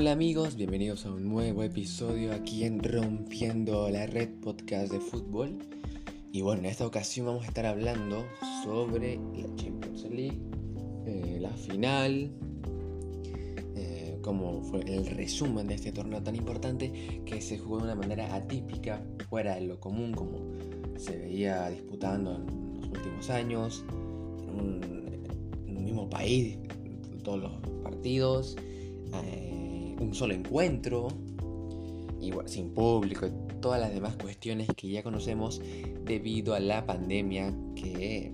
Hola amigos, bienvenidos a un nuevo episodio aquí en Rompiendo la Red Podcast de Fútbol. Y bueno, en esta ocasión vamos a estar hablando sobre la Champions League, eh, la final, eh, como fue el resumen de este torneo tan importante que se jugó de una manera atípica, fuera de lo común, como se veía disputando en los últimos años, en un, mismo país, todos los partidos. Eh, un solo encuentro, y sin público todas las demás cuestiones que ya conocemos debido a la pandemia que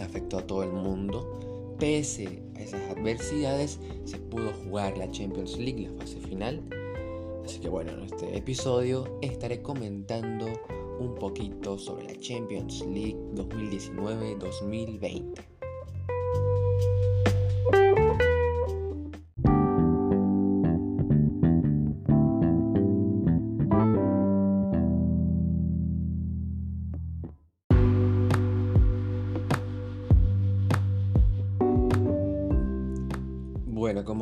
afectó a todo el mundo. Pese a esas adversidades, se pudo jugar la Champions League, la fase final. Así que bueno, en este episodio estaré comentando un poquito sobre la Champions League 2019-2020.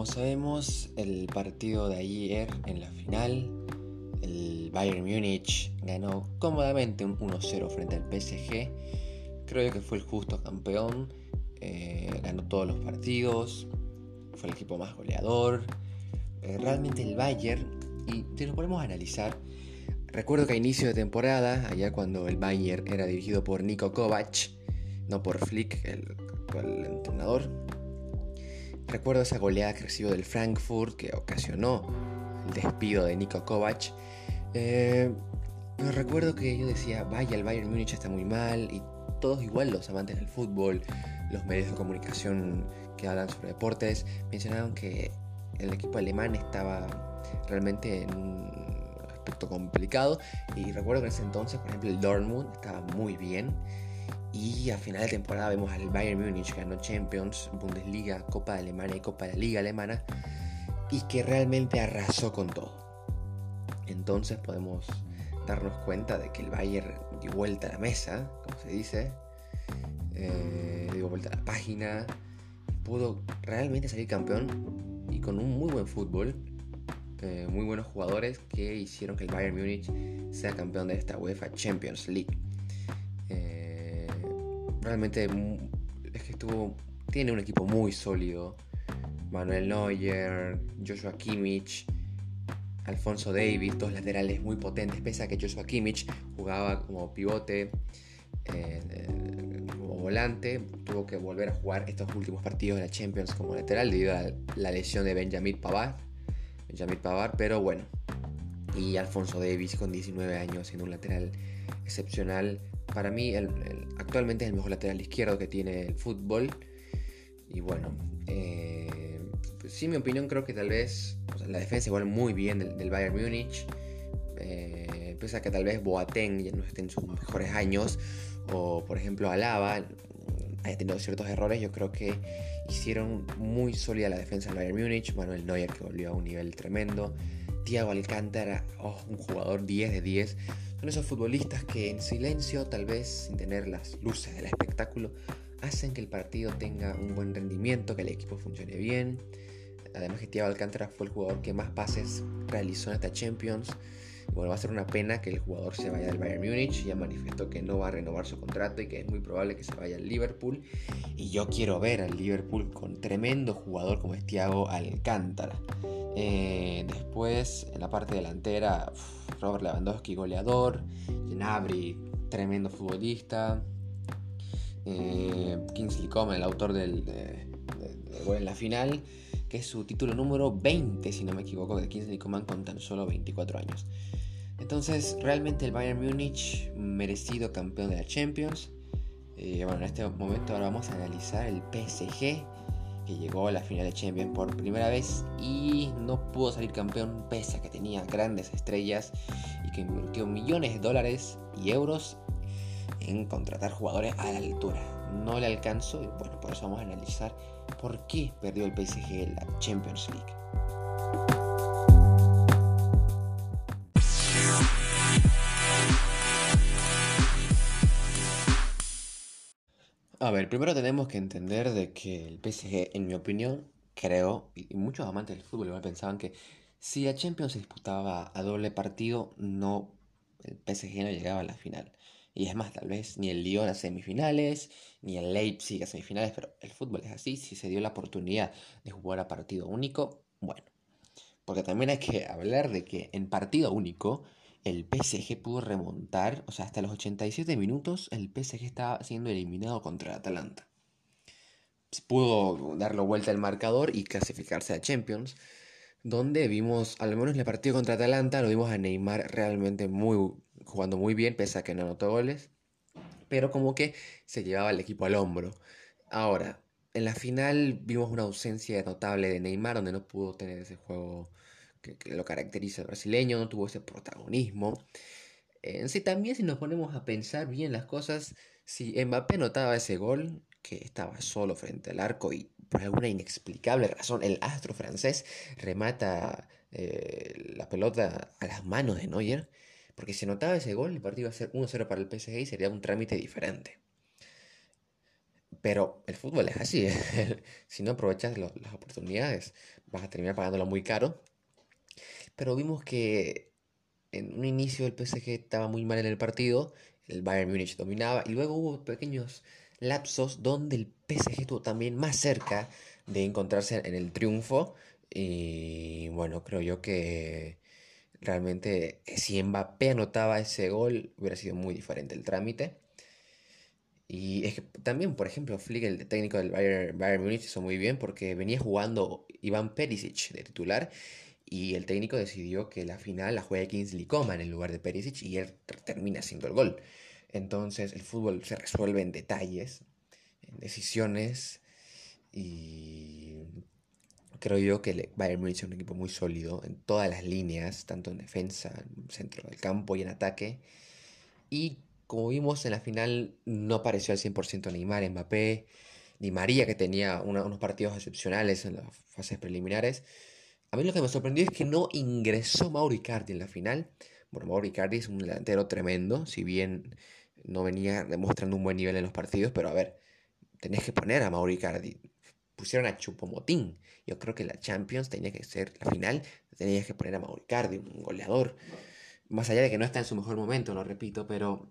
Sabemos, el partido de ayer en la final, el Bayern Múnich ganó cómodamente un 1-0 frente al PSG. Creo que fue el justo campeón, eh, ganó todos los partidos, fue el equipo más goleador. Eh, realmente el Bayern, y si lo podemos analizar, recuerdo que a inicio de temporada, allá cuando el Bayern era dirigido por Niko Kovac, no por Flick, el entrenador, Recuerdo esa goleada que recibió del Frankfurt que ocasionó el despido de Niko Kovac. Eh, recuerdo que yo decía, vaya, el Bayern Múnich está muy mal y todos igual los amantes del fútbol, los medios de comunicación que hablan sobre deportes, mencionaron que el equipo alemán estaba realmente en un aspecto complicado y recuerdo que en ese entonces, por ejemplo, el Dortmund estaba muy bien y a final de temporada vemos al Bayern Múnich que ganó Champions, Bundesliga, Copa de Alemania y Copa de la Liga Alemana. Y que realmente arrasó con todo. Entonces podemos darnos cuenta de que el Bayern dio vuelta a la mesa, como se dice. Eh, dio vuelta a la página. Pudo realmente salir campeón y con un muy buen fútbol. Eh, muy buenos jugadores que hicieron que el Bayern Múnich sea campeón de esta UEFA Champions League realmente es que estuvo. Tiene un equipo muy sólido. Manuel Neuer, Joshua Kimmich, Alfonso Davis, dos laterales muy potentes, pese a que Joshua Kimmich jugaba como pivote, eh, como volante, tuvo que volver a jugar estos últimos partidos de la Champions como lateral debido a la lesión de Benjamin Pavard. Benjamin Pavard, pero bueno. Y Alfonso Davis con 19 años siendo un lateral excepcional, para mí actualmente es el mejor lateral izquierdo que tiene el fútbol. Y bueno, eh, sí, mi opinión creo que tal vez la defensa igual muy bien del, Bayern Múnich. Eh, pese a que tal vez Boateng ya no esté en sus mejores años. O por ejemplo Alaba haya tenido ciertos errores. Yo creo que hicieron muy sólida la defensa del Bayern Múnich. Manuel Neuer que volvió a un nivel tremendo. Thiago Alcántara, oh, un jugador 10 de 10. Son esos futbolistas que en silencio, tal vez sin tener las luces del espectáculo, hacen que el partido tenga un buen rendimiento, que el equipo funcione bien. Además que Thiago Alcántara fue el jugador que más pases realizó en esta Champions. Bueno, va a ser una pena que el jugador se vaya del Bayern Múnich. Ya manifestó que no va a renovar su contrato y que es muy probable que se vaya al Liverpool. Y yo quiero ver al Liverpool con tremendo jugador como es Thiago Alcántara. Eh, después, en la parte delantera, Robert Lewandowski, goleador. Gnabry, tremendo futbolista. Eh, Kingsley Coman, el autor del, de, en la final, que es su título número 20, si no me equivoco, de Kingsley Coman con tan solo 24 años. Entonces, realmente el Bayern Múnich, merecido campeón de la Champions. Eh, bueno, en este momento ahora vamos a analizar el PSG que llegó a la final de Champions por primera vez y no pudo salir campeón pese a que tenía grandes estrellas y que invirtió millones de dólares y euros en contratar jugadores a la altura. No le alcanzó y bueno, por eso vamos a analizar por qué perdió el PSG la Champions League. A ver, primero tenemos que entender de que el PSG, en mi opinión, creo, y muchos amantes del fútbol igual pensaban que si la Champions se disputaba a doble partido, no, el PSG no llegaba a la final. Y es más, tal vez ni el Lyon a semifinales, ni el Leipzig a semifinales, pero el fútbol es así. Si se dio la oportunidad de jugar a partido único, bueno. Porque también hay que hablar de que en partido único el PSG pudo remontar, o sea, hasta los 87 minutos el PSG estaba siendo eliminado contra el Atalanta. Pudo darle vuelta al marcador y clasificarse a Champions, donde vimos, al menos en el partido contra Atalanta, lo vimos a Neymar realmente muy, jugando muy bien, pese a que no anotó goles, pero como que se llevaba el equipo al hombro. Ahora, en la final vimos una ausencia notable de Neymar, donde no pudo tener ese juego que, lo caracteriza el brasileño, no tuvo ese protagonismo. En sí, también si nos ponemos a pensar bien las cosas, si Mbappé notaba ese gol, que estaba solo frente al arco y por alguna inexplicable razón el astro francés remata eh, la pelota a las manos de Neuer, porque si notaba ese gol, el partido iba a ser 1-0 para el PSG y sería un trámite diferente. Pero el fútbol es así, ¿eh? si no aprovechas las oportunidades vas a terminar pagándolo muy caro. Pero vimos que en un inicio el PSG estaba muy mal en el partido, el Bayern Múnich dominaba y luego hubo pequeños lapsos donde el PSG estuvo también más cerca de encontrarse en el triunfo y bueno, creo yo que Realmente, eh, si Mbappé anotaba ese gol, hubiera sido muy diferente el trámite. Y es que también, por ejemplo, Flick, el técnico del Bayern, Bayern Múnich, hizo muy bien porque venía jugando Iván Perisic de titular y el técnico decidió que la final la juegue Kingsley Coman en lugar de Perisic y él termina haciendo el gol. Entonces el fútbol se resuelve en detalles, en decisiones y Creo yo que el Bayern Munich es un equipo muy sólido en todas las líneas, tanto en defensa, en centro del campo y en ataque. Y como vimos en la final, no apareció al 100% Neymar, Mbappé, ni María, que tenía unos partidos excepcionales en las fases preliminares. A mí lo que me sorprendió es que no ingresó Mauri Cardi en la final. Bueno, Mauri Cardi es un delantero tremendo, si bien no venía demostrando un buen nivel en los partidos, pero a ver, tenés que poner a Mauri Cardi pusieron a Chupomotín. Yo creo que la Champions tenía que ser, la final, tenía que poner a Mauricardi, un goleador. Más allá de que no está en su mejor momento, lo repito, pero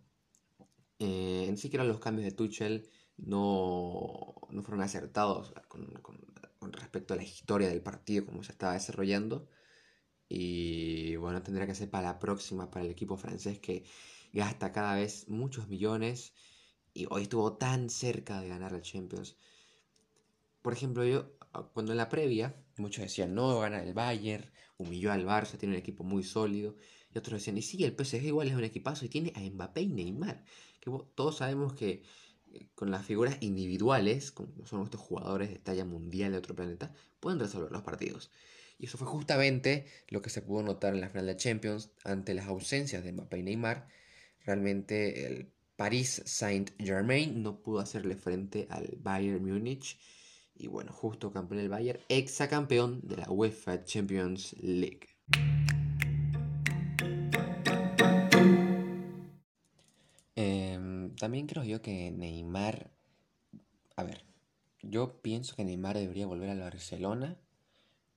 eh, en sí que los cambios de Tuchel no, no fueron acertados con, con, respecto a la historia del partido, como se estaba desarrollando. Y bueno, tendrá que ser para la próxima, para el equipo francés que gasta cada vez muchos millones y hoy estuvo tan cerca de ganar la Champions. Por ejemplo, yo ah, cuando en la previa, muchos decían, no, gana el Bayern, humilló al Barça, tiene un equipo muy sólido. Y otros decían, y sí, el PSG igual es un equipazo y tiene a Mbappé y Neymar. Que todos sabemos que eh, con las figuras individuales, como son estos jugadores de talla mundial de otro planeta, pueden resolver los partidos. Y eso fue justamente lo que se pudo notar en la final de Champions ante las ausencias de Mbappé y Neymar. Realmente el Paris Saint-Germain no pudo hacerle frente al Bayern Múnich y bueno, justo campeón del Bayern, campeón de la UEFA Champions League. Em, también creo yo que Neymar, a ver, yo pienso que Neymar debería volver al Barcelona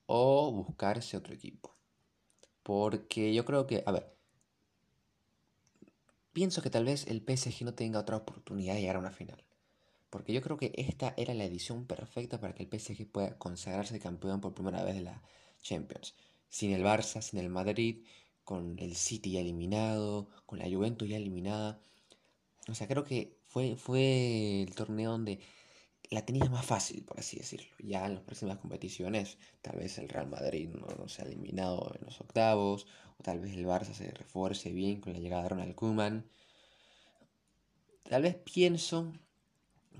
o buscarse otro equipo. Porque yo creo que, a ver, pienso que tal vez el PSG no tenga otra oportunidad de llegar a una final. Porque yo creo que esta era la edición perfecta para que el PSG pueda consagrarse campeón por primera vez de la Champions. Sin el Barça, sin el Madrid, con el City ya eliminado, con la Juventus ya eliminada. O sea, creo que fue, fue el torneo donde la tenía más fácil, por así decirlo. Ya en las próximas competiciones, tal vez el Real Madrid no, no sea eliminado en los octavos, o tal vez el Barça se refuerce bien con la llegada de Ronald Koeman. Tal vez pienso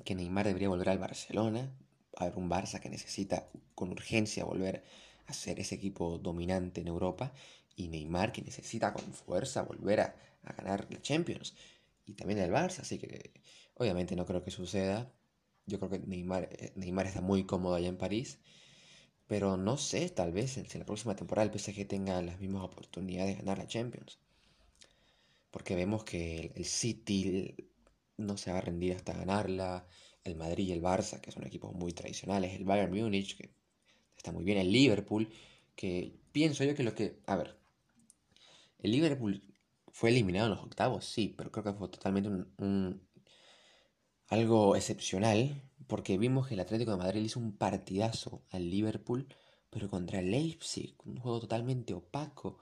que Neymar debería volver al Barcelona. A ver, un Barça que necesita con urgencia volver a ser ese equipo dominante en Europa. Y Neymar que necesita con fuerza volver a, ganar la Champions. Y también el Barça, así que obviamente no creo que suceda. Yo creo que Neymar, eh, Neymar está muy cómodo allá en París. Pero no sé, tal vez en la próxima temporada el PSG tenga las mismas oportunidades de ganar la Champions. Porque vemos que el City, no se va a rendir hasta ganarla. El Madrid y el Barça, que son equipos muy tradicionales. El Bayern Múnich, que está muy bien. El Liverpool, que pienso yo que lo que... A ver, el Liverpool fue eliminado en los octavos, sí, pero creo que fue totalmente un, algo excepcional, porque vimos que el Atlético de Madrid hizo un partidazo al Liverpool, pero contra el Leipzig, un juego totalmente opaco,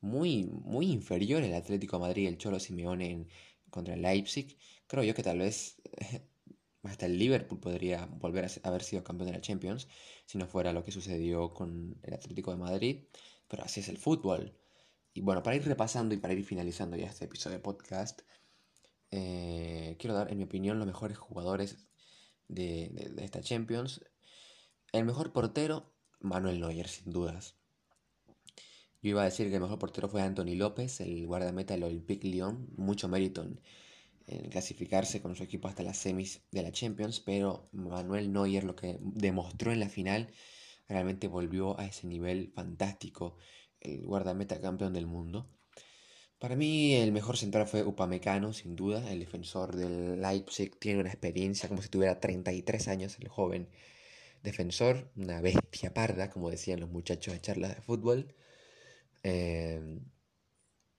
muy, muy inferior el Atlético de Madrid, el Cholo Simeone contra el Leipzig. Creo yo que tal vez hasta el Liverpool podría volver a haber sido campeón de la Champions si no fuera lo que sucedió con el Atlético de Madrid. Pero así es el fútbol. Y bueno, para ir repasando y para ir finalizando ya este episodio de podcast, eh, quiero dar, en mi opinión, los mejores jugadores de, esta Champions. El mejor portero, Manuel Neuer, sin dudas. Yo iba a decir que el mejor portero fue Anthony López, el guardameta del Olympique Lyon. Mucho mérito en, en clasificarse con su equipo hasta las semis de la Champions, pero Manuel Neuer lo que demostró en la final realmente volvió a ese nivel fantástico, el guardameta campeón del mundo. Para mí el mejor central fue Upamecano, sin duda, el defensor del Leipzig tiene una experiencia como si tuviera 33 años, el joven defensor, una bestia parda, como decían los muchachos de charlas de fútbol. Eh,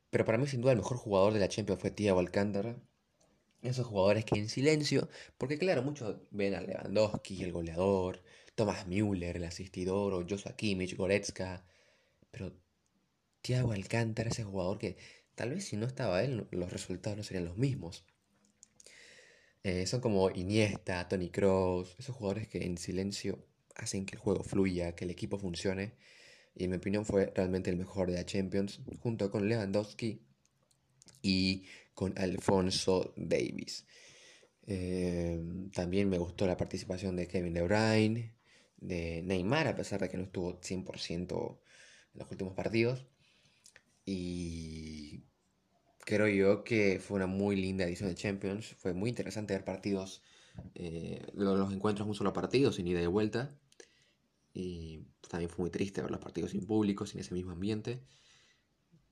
pero para mí sin duda el mejor jugador de la Champions fue Thiago Alcántara, esos jugadores que en silencio, porque claro, muchos ven a Lewandowski, el goleador, Thomas Müller, el asistidor, o Joshua Kimmich, Goretzka, pero Thiago Alcántara, ese jugador que tal vez si no estaba él, los resultados no serían los mismos. Eh, son como Iniesta, Tony Kroos, esos jugadores que en silencio hacen que el juego fluya, que el equipo funcione. Y en mi opinión fue realmente el mejor de la Champions, junto con Lewandowski y con Alfonso Davis. Eh, también me gustó la participación de Kevin De Bruyne, de Neymar, a pesar de que no estuvo 100% en los últimos partidos. Y creo yo que fue una muy linda edición de Champions. Fue muy interesante ver partidos, eh, los encuentros un solo partido, sin ida y vuelta. Y también fue muy triste ver los partidos sin público, sin ese mismo ambiente.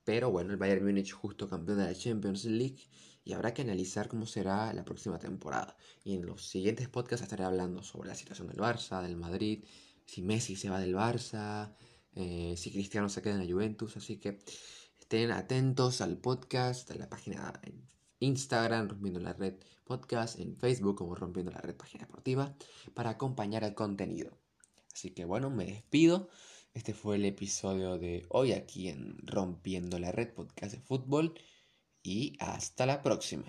Pero bueno, el Bayern Múnich justo campeón de la Champions League y habrá que analizar cómo será la próxima temporada. Y en los siguientes podcasts estaré hablando sobre la situación del Barça, del Madrid, si Messi se va del Barça, eh, si Cristiano se queda en la Juventus. Así que estén atentos al podcast, a la página en Instagram, Rompiendo la Red Podcast, en Facebook como Rompiendo la Red Página Deportiva, para acompañar al contenido. Así que bueno, me despido. Este fue el episodio de hoy aquí en Rompiendo la Red Podcast de Fútbol y hasta la próxima.